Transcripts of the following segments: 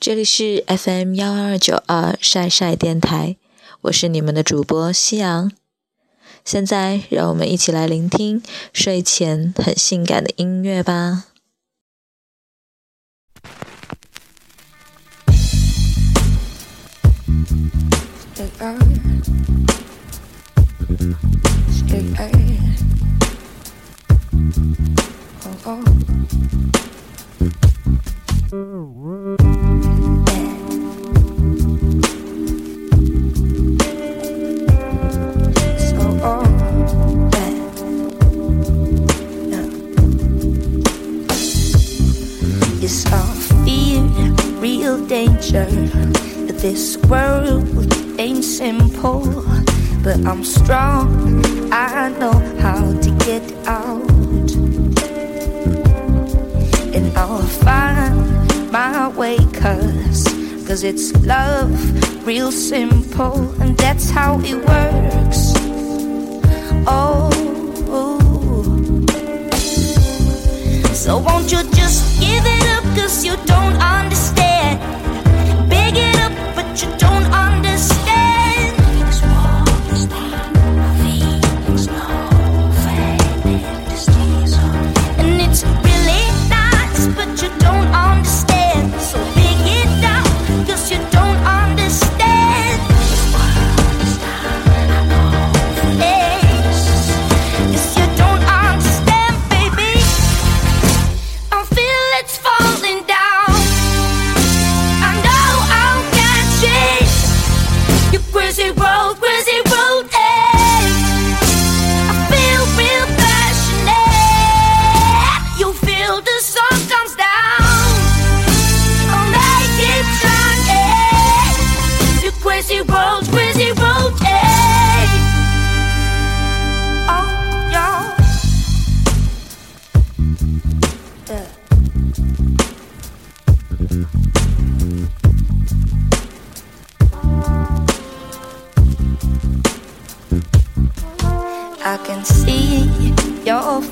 这里是 FM 幺二九二晒晒电台，我是你们的主播夕阳。现在让我们一起来聆听睡前很性感的音乐吧。This world ain't simple, but I'm strong. I know how to get out, and I'll find my way. Cause, cause it's love, real simple, and that's how it works. Oh. So won't you just give it up cause you don't understand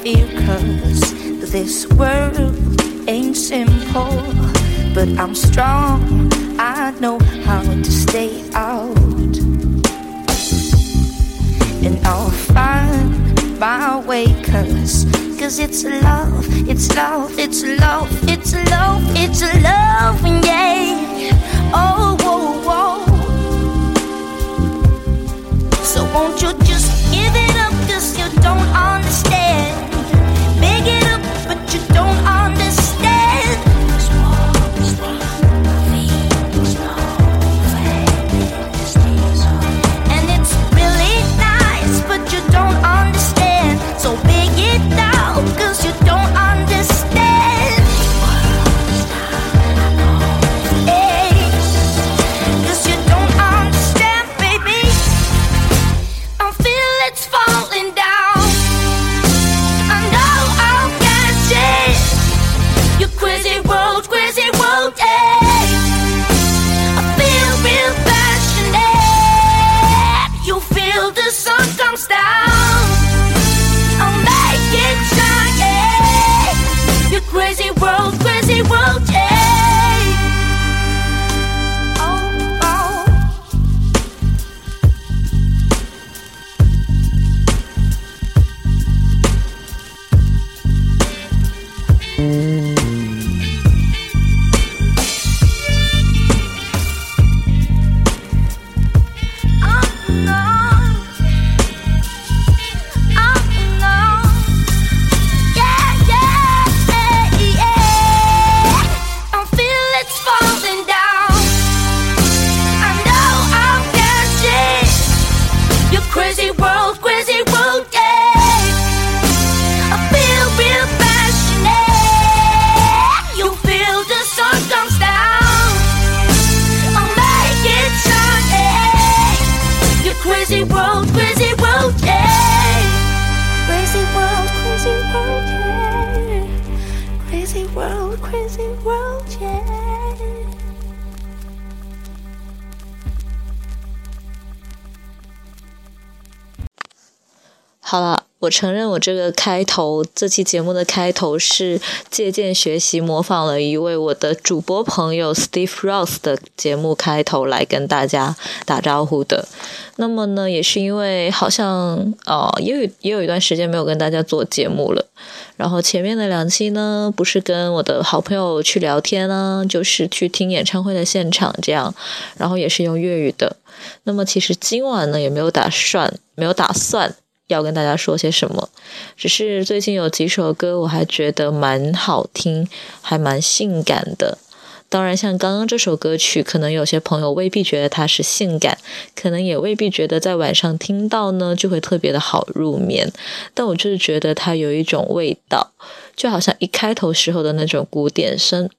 fear cause this world ain't simple. But I'm strong I know how to stay out. And I'll find my way cause cause it's love it's love it's love it's love it's love yeah. Oh whoa, whoa. so won't you just give it up cause you don't understand 我承认，我这个开头，这期节目的开头是借鉴学习模仿了一位我的主播朋友 Steve Ross 的节目开头来跟大家打招呼的。那么呢，也是因为好像哦，也有也有一段时间没有跟大家做节目了。然后前面的两期呢，不是跟我的好朋友去聊天呢，就是去听演唱会的现场这样。然后也是用粤语的。那么其实今晚呢，也没有打算，没有打算。要跟大家说些什么？只是最近有几首歌，我还觉得蛮好听，还蛮性感的。当然，像刚刚这首歌曲，可能有些朋友未必觉得它是性感，可能也未必觉得在晚上听到呢就会特别的好入眠。但我就是觉得它有一种味道，就好像一开头时候的那种古典声。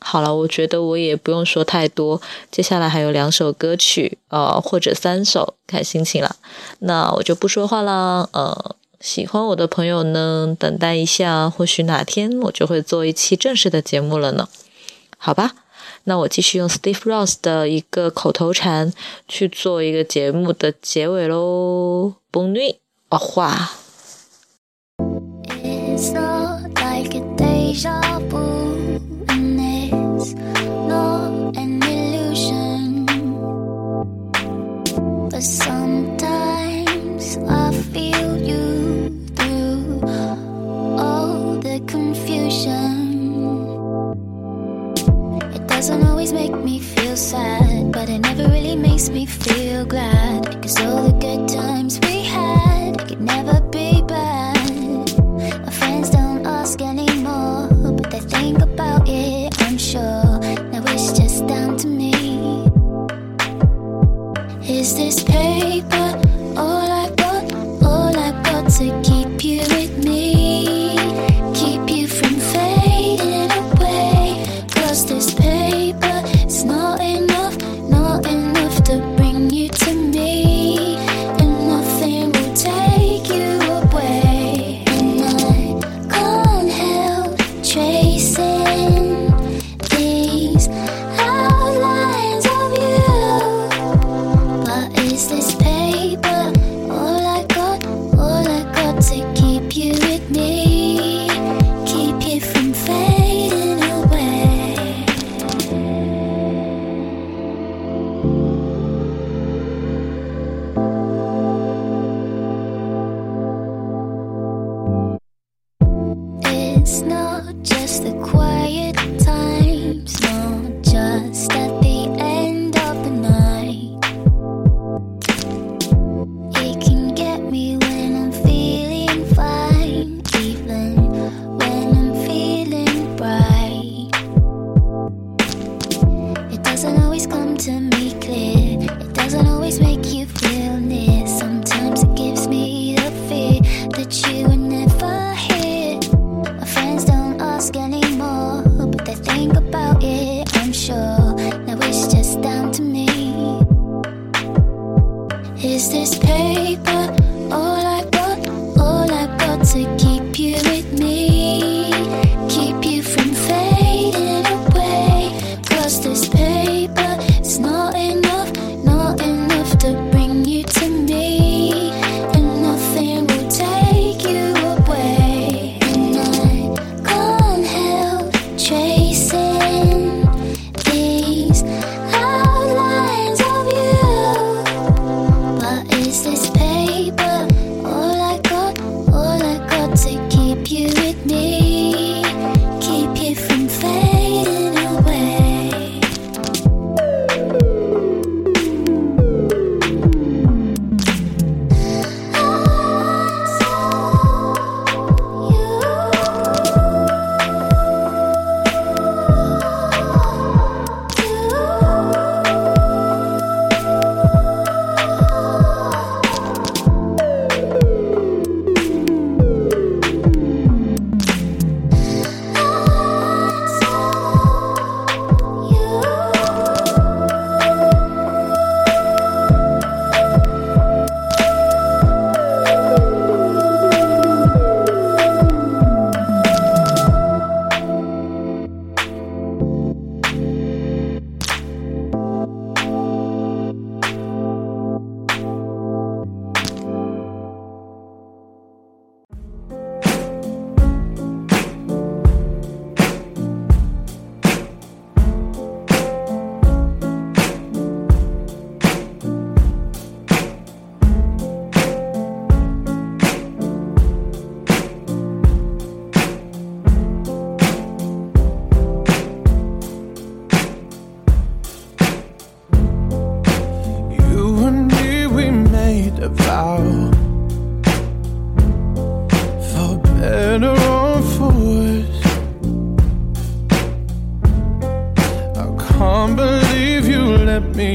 好了，我觉得我也不用说太多。接下来还有两首歌曲，呃，或者三首，看心情了。那我就不说话啦。呃，喜欢我的朋友呢，等待一下，或许哪天我就会做一期正式的节目了呢。好吧，那我继续用 Steve Ross 的一个口头禅去做一个节目的结尾喽。Bonne nuit，au revoir。Doesn't always make me feel sad, but it never really makes me feel glad. Cause all the good times we had could never be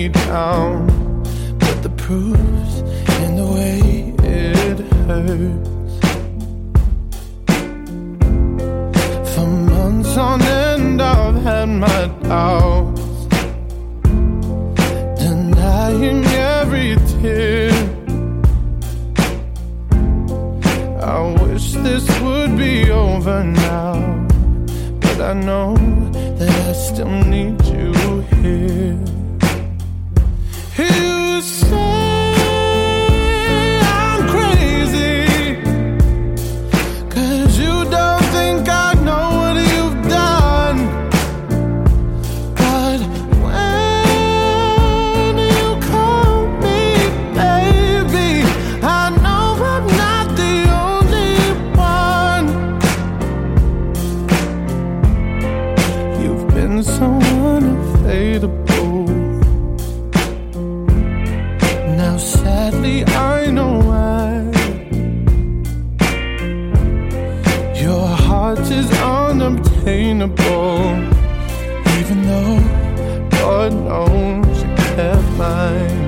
down. But the proof's in the way it hurts. For months on end, I've had my doubts, denying every tear. I wish this would be over now, but I know Heart is unobtainable, even though God knows you kept mine.